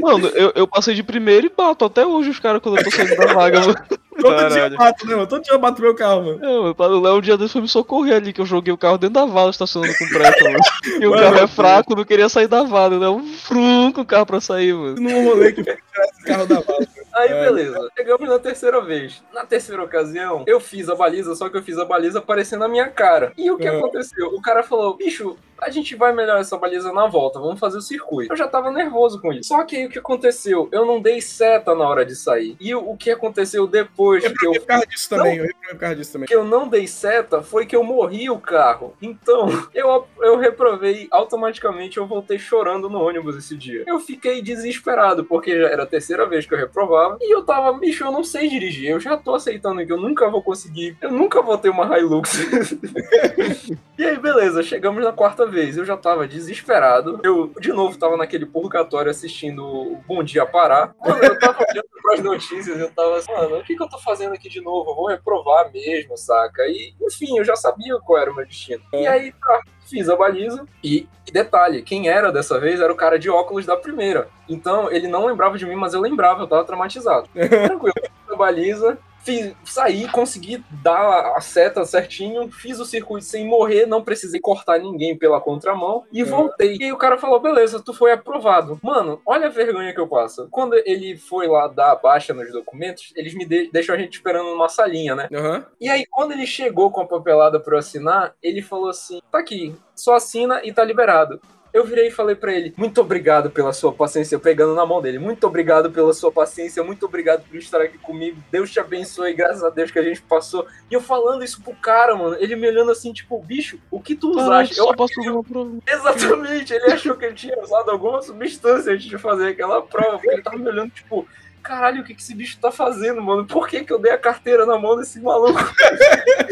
mano, eu, eu passei de primeiro e bato até hoje os caras quando eu tô saindo da vaga, mano.
Todo dia eu bato, né, mano? Todo dia eu bato meu carro, mano.
É, mano, o Léo um dia desse foi me socorrer ali, que eu joguei o carro dentro da vala estacionando com pressa, mano. E o
Mano,
carro é fraco, não queria sair da vala, né? Um frunco o carro pra sair, mano.
Num rolê que tirar esse carro da vala.
Aí,
É.
beleza. Chegamos na terceira vez. Na terceira ocasião, eu fiz a baliza, só que eu fiz a baliza aparecendo na minha cara. E o que
É.
aconteceu? O cara falou, bicho, a gente vai melhorar essa baliza na volta, vamos fazer o circuito. Eu já tava nervoso com isso. Só que aí o que aconteceu? Eu não dei seta na hora de sair. E o, que aconteceu depois
Eu
que eu
por causa disso também, eu por causa disso também.
que eu não dei seta foi que eu morri o carro. Então, eu, eu reprovei automaticamente, eu voltei chorando no ônibus esse dia. Eu fiquei desesperado, porque já era a terceira vez que eu reprovava. E eu tava, bicho, eu não sei dirigir. Eu já tô aceitando que eu nunca vou conseguir. Eu nunca vou ter uma Hilux. e aí, beleza, chegamos na quarta vez. Eu já tava desesperado. Eu, de novo, tava naquele purgatório assistindo o Bom Dia Pará. Mano, eu tava olhando pras notícias, eu tava assim, mano, o que, que eu tô fazendo aqui de novo? Eu vou reprovar mesmo, saca? E, enfim, eu já sabia qual era o meu destino. E aí, tá, fiz a baliza. E, e detalhe, quem era dessa vez era o cara de óculos da primeira. Então, ele não lembrava de mim, mas eu lembrava, eu tava traumatizado. Tranquilo, fiz a baliza. Fiz, saí, consegui dar a seta certinho, fiz o circuito sem morrer, não precisei cortar ninguém pela contramão e voltei. E aí o cara falou: beleza, tu foi aprovado. Mano, olha a vergonha que eu passo. Quando ele foi lá dar a baixa nos documentos, eles me de deixam a gente esperando numa salinha, né?
Aham.
E aí, quando ele chegou com a papelada pra eu assinar, ele falou assim: tá aqui, só assina e tá liberado. Eu virei e falei pra ele: muito obrigado pela sua paciência. Eu pegando na mão dele: muito obrigado pela sua paciência, muito obrigado por estar aqui comigo. Deus te abençoe, graças a Deus que a gente passou. E eu falando isso pro cara, mano, ele me olhando assim, tipo, bicho, o que tu usaste? Eu
só passou uma prova.
Exatamente, ele achou que eu tinha usado alguma substância antes de fazer aquela prova, porque ele tava me olhando, tipo, caralho, o que, que esse bicho tá fazendo, mano? Por que, que eu dei a carteira na mão desse maluco?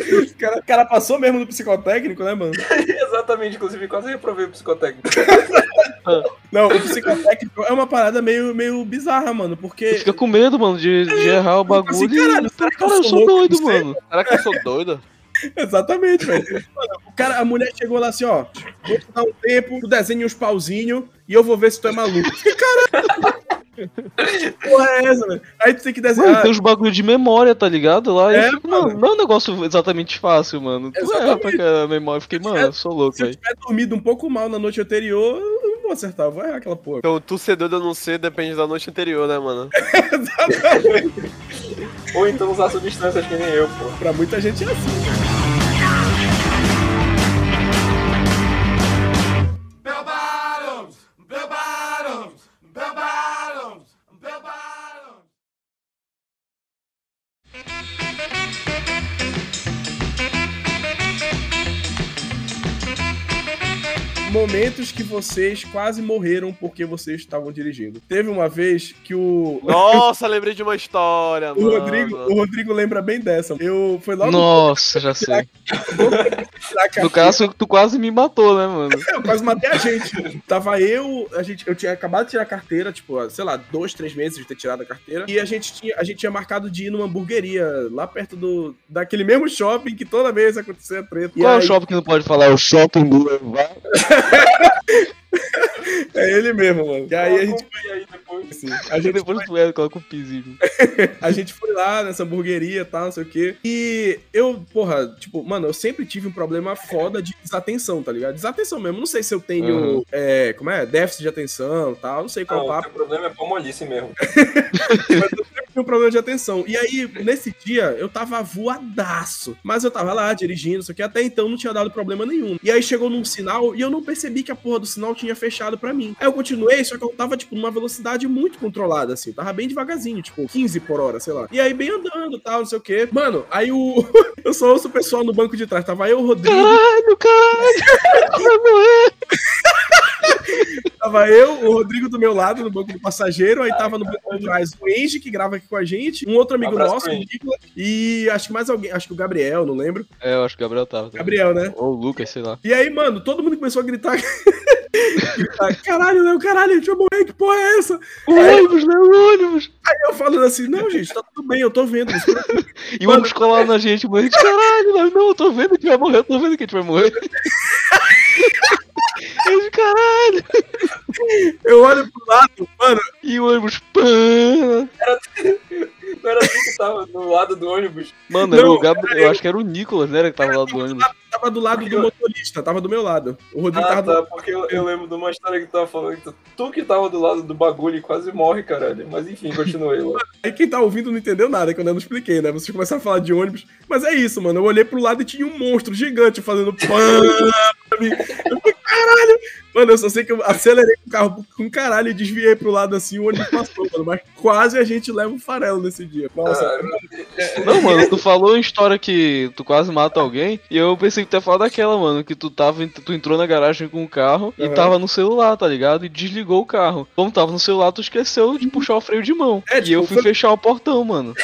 O cara, o cara passou mesmo no psicotécnico, né, mano?
Exatamente, inclusive quase reprovei o psicotécnico.
Não, o psicotécnico é uma parada meio, meio bizarra, mano, porque.
Fica com medo, mano, de, de errar o
assim,
bagulho.
caralho,
e...
será que eu
Cara, eu
sou
doido,
sei.
mano.
Será que eu sou doido?
Exatamente, velho. Mano, o cara, a mulher chegou lá assim, ó. Vou te dar um tempo, tu desenha uns pauzinhos e eu vou ver se tu é maluco. Que caralho! Porra é essa, velho? Aí tu tem que
Mano,
desenhar.
tem uns bagulho de memória, tá ligado? Lá,
É,
fico,
mano.
mano, não é um negócio exatamente fácil, mano. Tu erra
Exatamente.
pra caralho a memória. Eu fiquei, mano, eu sou louco,
Se eu tiver dormido um pouco mal na noite anterior, eu não vou acertar, eu vou errar aquela porra.
Então, tu ser doido ou não ser depende da noite anterior, né, mano?
Ou então usar substâncias que nem eu, pô.
Pra muita gente é assim. Momentos que vocês quase morreram porque vocês estavam dirigindo. Teve uma vez que o.
Nossa, lembrei de uma história,
O
mano.
Rodrigo, o Rodrigo lembra bem dessa. Eu foi logo
Nossa, já sei. No caso, tu quase me matou, né, mano?
eu quase matei a gente. Tava eu, a gente, eu tinha acabado de tirar a carteira, tipo, sei lá, dois, três meses de ter tirado a carteira. E a gente tinha, a gente tinha marcado de ir numa hamburgueria lá perto do daquele mesmo shopping que toda vez acontecia treta. E
Qual é o
aí-
shopping que não pode falar? É o shopping Boulevard.
É ele mesmo, mano. E aí a gente,
E aí depois.
assim, a gente
depois tu é, coloca o pizinho.
A gente foi lá nessa hamburgueria e tal, não sei o quê. E eu, porra, tipo, mano, eu sempre tive um problema foda de desatenção, tá ligado? Desatenção mesmo. Não sei se eu tenho,
Uhum.
é, como é? Déficit de atenção e tal. Não sei qual
Não,
o
o
papo.
teu problema é pomolice mesmo.
Tinha um problema de atenção. E aí, nesse dia, eu tava voadaço. Mas eu tava lá dirigindo, isso aqui. Até então não tinha dado problema nenhum. E aí chegou num sinal e eu não percebi que a porra do sinal tinha fechado pra mim. Aí eu continuei, só que eu tava, tipo, numa velocidade muito controlada, assim. Tava bem devagarzinho, tipo, 15 por hora, sei lá. E aí, bem andando e tal, não sei o quê. Mano, aí o. eu só ouço o pessoal no banco de trás. Tava eu, o Rodrigo.
Caralho, caralho! Vai morrer!
Tava eu, o Rodrigo do meu lado, no banco do passageiro. Aí tava no banco de trás o Engie, que grava aqui com a gente. Um outro amigo
Abraço
nosso, o Nicolas. E acho que mais alguém. Acho que o Gabriel, não lembro.
É, eu acho que o Gabriel tava. também.
Gabriel, né?
Ou o Lucas, sei lá.
E aí, mano, todo mundo começou a gritar. Caralho, Léo, caralho, a gente vai morrer, que porra é essa?
O ônibus, né? O ônibus.
Aí eu falando assim, não, gente, tá tudo bem, eu tô vendo.
E o ônibus colado na gente, mano. Caralho, não, não, eu tô vendo que a gente vai morrer, eu tô vendo que a gente vai morrer. A gente, caralho.
Eu olho pro lado, mano,
E o ônibus, pã.
Não era tu que tava do lado do ônibus.
Mano, era
Não,
o Gabriel, eu acho que era o Nicolas, né? Que tava lá do ônibus.
tava do lado do motorista, tava do meu lado. O Rodrigo
Ah,
tava do
tá, porque eu, eu lembro de uma história que tu tava falando que tu, tu que tava do lado do bagulho e quase morre, caralho. Mas enfim, continuei lá.
Aí quem tá ouvindo não entendeu nada quando eu não expliquei, né? Vocês começaram a falar de ônibus. Mas é isso, mano. Eu olhei pro lado e tinha um monstro gigante fazendo pã pra mim. Eu fiquei, caralho! Mano, eu só sei que eu acelerei o carro com caralho e desviei pro lado assim, o ônibus passou, mano. Mas quase a gente leva um farelo nesse dia. Nossa,
Ah,
Não, mano, tu falou uma história que tu quase mata alguém. E eu pensei que tu ia falar daquela, mano. Que tu tava. Tu entrou na garagem com o carro e
Aham.
tava no celular, tá ligado? E desligou o carro. Como tava no celular, tu esqueceu de puxar o freio de mão.
É,
e
tipo,
eu fui
foi-
fechar o portão, mano.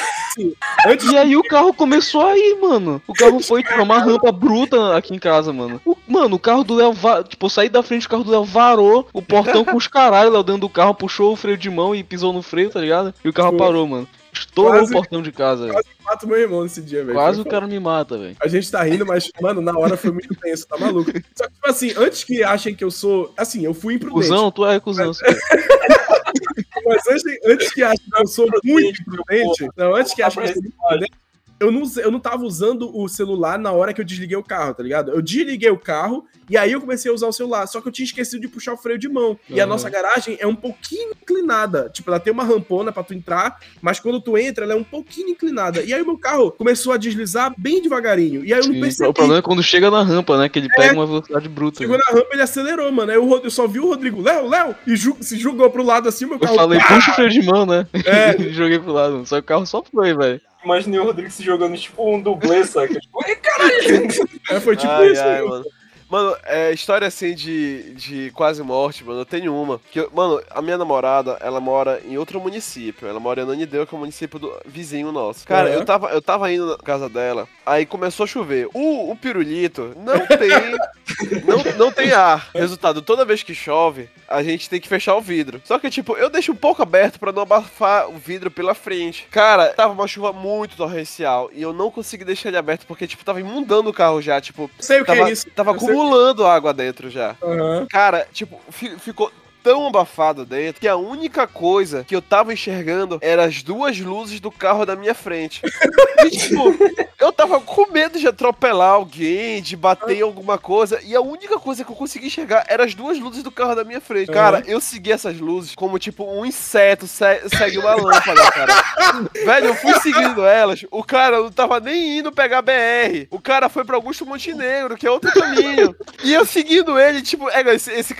antes
E aí o carro começou a ir, mano. O carro foi tipo, uma rampa bruta aqui em casa, mano. O- mano, o carro do Léo, tipo, eu saí da frente, o carro do Léo varou o portão com os caralho, Léo dentro do carro, puxou o freio de mão e pisou no freio, tá ligado? E o carro
Foi.
parou, mano. Estourou
Quase-
o portão de casa, velho.
quase mato meu irmão nesse dia, velho.
Quase o cara me mata, velho.
A gente tá rindo, mas, mano, na hora foi muito tenso, tá maluco? Só que, tipo assim, antes que achem que eu sou. Assim, eu fui imprudente.
Cusão, tu é cuzão.
Mas antes, antes que achem que eu sou muito imprudente. Não, antes que achem que eu sou muito imprudente. Eu não, eu não tava usando o celular na hora que eu desliguei o carro, tá ligado? Eu desliguei o carro e aí eu comecei a usar o celular. Só que eu tinha esquecido de puxar o freio de mão. E a nossa garagem é um pouquinho inclinada. Tipo, ela tem uma rampona pra tu entrar, mas quando tu entra, ela é um pouquinho inclinada. E aí o meu carro começou a deslizar bem devagarinho. E aí eu não percebi.
o problema é quando chega na rampa, né? Que ele pega uma velocidade bruta.
Chegou
né?
na rampa, ele acelerou, mano. Aí eu, eu só vi o Rodrigo, Léo, Léo, e ju- se jogou pro lado assim, meu
Eu
carro.
falei, puxa o freio de mão, né?
É.
Joguei pro lado. Só que o carro só foi, velho.
Imaginei o Rodrigo se jogando tipo um dublê, saca? Tipo, caralho!
É, foi tipo
Ai,
isso.
ai,
mano.
Mano. É, história assim de, de quase morte, mano, eu tenho uma. Que, eu- mano, a minha namorada, ela mora em outro município. Ela mora em Ananideu, que é o município do vizinho nosso. Cara,
Aham.
eu, tava, eu tava indo na casa dela, aí começou a chover. O, o pirulito não tem. não, não tem ar. Resultado, toda vez que chove, a gente tem que fechar o vidro. Só que, tipo, eu deixo um pouco aberto pra não abafar o vidro pela frente. Cara, tava uma chuva muito torrencial e eu não consegui deixar ele aberto porque, tipo, tava imundando o carro já. Tipo,
Sei o que
tava,
é isso.
tava
Eu
acumulando água dentro já.
Aham.
Cara, tipo, fi- ficou tão abafado dentro que a única coisa que eu tava enxergando era as duas luzes do carro da minha frente. E, tipo, eu tava com medo de atropelar alguém, de bater em alguma coisa, e a única coisa que eu consegui enxergar era as duas luzes do carro da minha frente. Cara, eu segui essas luzes como, tipo, um inseto se- segue uma lâmpada, cara. Velho, eu fui seguindo elas, o cara não tava nem indo pegar BR. O cara foi pra Augusto Montenegro, que é outro caminho. E eu seguindo ele, tipo, é, esse, esse,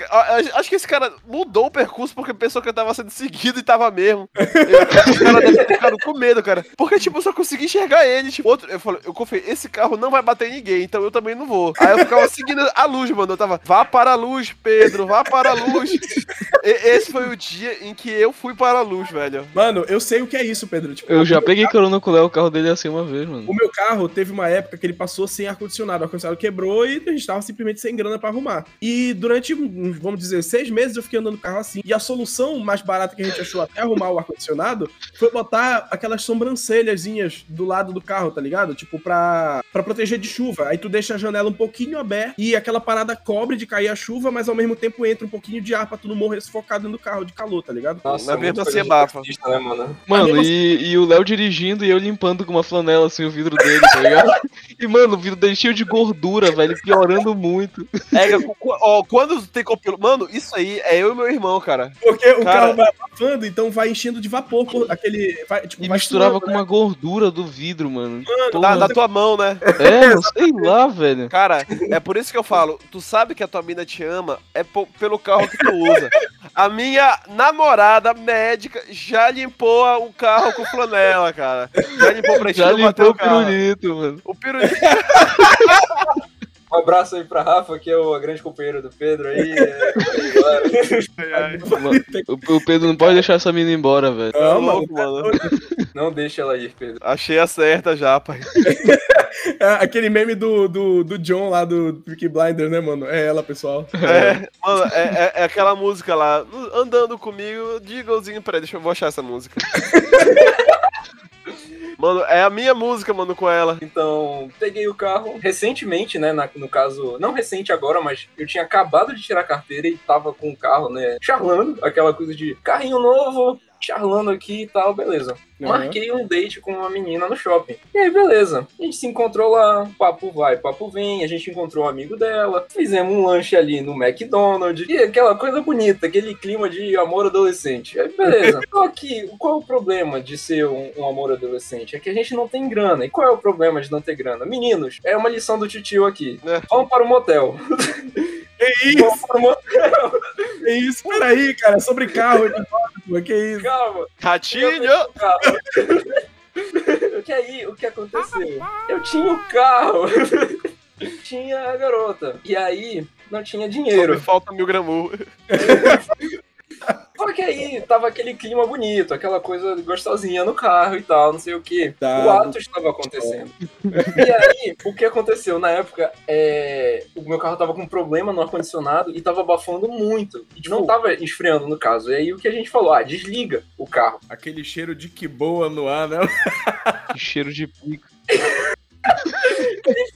acho que esse cara mudou o percurso porque pensou que eu tava sendo seguido e tava mesmo. Eu- o cara deve ter ficado com medo, cara. Porque, tipo, eu só consegui enxergar ele. Tipo, outro, eu falei, eu confiei, esse carro não vai bater em ninguém, então eu também não vou. Aí eu ficava seguindo a luz, mano. Eu tava, vá para a luz, Pedro, vá para a luz. E- esse foi o dia em que eu fui para a luz, velho.
Mano, eu sei o que é isso, Pedro. Tipo,
Eu já peguei carona com o Léo, o carro dele é assim uma vez, mano.
O meu carro teve uma época que ele passou sem ar-condicionado. O ar-condicionado quebrou e a gente tava simplesmente sem grana pra arrumar. E durante, uns, vamos dizer, seis meses eu fiquei andando no carro assim. E a solução mais barata que a gente achou até arrumar o ar-condicionado foi botar aquelas sobrancelhazinhas do lado do carro, tá ligado? Tipo, pra, pra proteger de chuva. Aí tu deixa a janela um pouquinho aberta e aquela parada cobre de cair a chuva, mas ao mesmo tempo entra um pouquinho de ar pra tu não morrer sufocado dentro do carro de calor, tá ligado?
Nossa,
Mas mesmo
muito
assim
coisa de
abafa.
taxista, Né, mano?
Mano, e, e o Léo dirigindo e eu limpando com uma flanela assim o vidro dele, tá ligado? E, mano, o vidro dele cheio de gordura, velho, piorando muito.
É, ó, quando tem copilo. Mano, isso aí é eu meu irmão, cara.
Porque o
Cara-
carro vai abafando, então vai enchendo de vapor. por- Aquele. Vai, tipo,
E misturava com uma gordura do vidro, mano.
Da,
Porra.
da tua mão, né?
É, sei lá, velho.
Cara, é por isso que eu falo, tu sabe que a tua mina te ama é pelo carro que tu usa. A minha namorada médica já limpou o carro com flanela, cara. Já limpou pra
Já limpou
o
o pirulito, mano.
O pirulito.
Um abraço aí pra Rafa, que é o grande companheiro do Pedro aí. É,
o, o Pedro não pode deixar essa mina embora, velho.
Não,
louco,
mano.
mano.
Não deixa ela ir, Pedro.
Achei a certa já, pai.
É, aquele meme do, do, do John lá do Peaky Blinders, né, mano? É ela, pessoal.
É, mano, é, é- é aquela música lá, andando comigo, Digglezinho, peraí, deixa eu vou achar essa música. Mano, é a minha música, mano, com ela.
Então, peguei o carro recentemente, né? na- no caso, não recente agora, mas eu tinha acabado de tirar a carteira e tava com o carro, né? Charlando, aquela coisa de carrinho novo, charlando aqui e tal, beleza.
Uhum.
Marquei um date com uma menina no shopping. E aí, beleza. A gente se encontrou lá, papo vai, papo vem. A gente encontrou um amigo dela. Fizemos um lanche ali no McDonald's. E aquela coisa bonita, aquele clima de amor adolescente. Aí, beleza. Só que, qual é o problema de ser um, um amor adolescente? É que a gente não tem grana. E qual é o problema de não ter grana? Meninos, é uma lição do titio aqui.
É.
Vamos para o motel.
Que isso,
Vamos para o motel.
que isso? Peraí, cara, sobre carro, que isso?
Calma.
Ratinho!
que aí, o que aconteceu? Eu tinha o carro, tinha a garota, e aí não tinha
Só
dinheiro.
me falta mil gramu.
Só que aí tava aquele clima bonito, aquela coisa gostosinha no carro e tal, não sei o que.
Tá.
O ato estava acontecendo. E aí, o que aconteceu? Na época, é, o meu carro tava com problema no ar-condicionado e tava abafando muito. E não tava esfriando, no caso. E aí o que a gente falou? Ah, desliga o carro.
Aquele cheiro de que boa no ar, né?
Que cheiro de pico.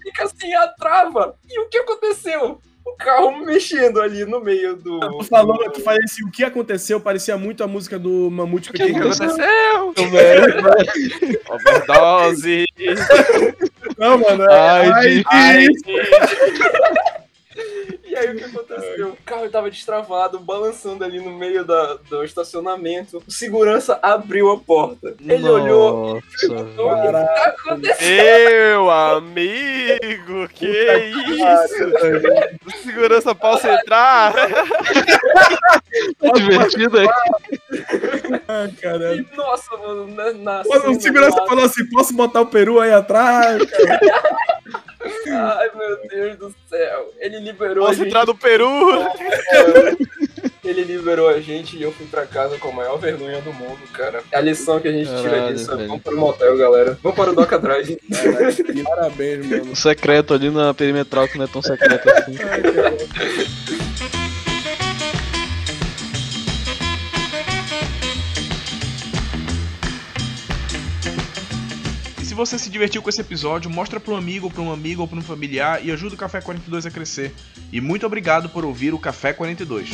fica assim a trava. E o que aconteceu? O carro mexendo ali no meio do.
Tu falou, tu falei assim, o que aconteceu? Parecia muito a música do Mamute
O que
Pequeno.
aconteceu?
Overdose!
Não, mano, é...
Ai,
ai,
de-
Ai,
E aí o que aconteceu? O carro tava destravado, balançando ali no meio da, do estacionamento. O segurança abriu a porta. Ele olhou.
Nossa,
perguntou, O que tá acontecendo?
Meu amigo, que isso? O segurança posso entrar?
tá divertido aí.
ai, caralho.
E, nossa, mano, na, na
O segurança falou assim, posso botar o peru aí atrás?
Ai, meu Deus do céu. Ele liberou
Posso
a gente.
entrar no Peru?
Ele liberou a gente e eu fui pra casa com a maior vergonha do mundo, cara. A lição que a gente tira
Caralho,
disso é
velho.
vamos pro motel, galera. Vamos para o Doca Drive.
Parabéns, mano.
O secreto ali na perimetral que não é tão secreto assim.
Ai.
você se divertiu com esse episódio, mostra para um amigo, para um amigo ou para um familiar e ajuda o Café 42 a crescer. E muito obrigado por ouvir o Café 42.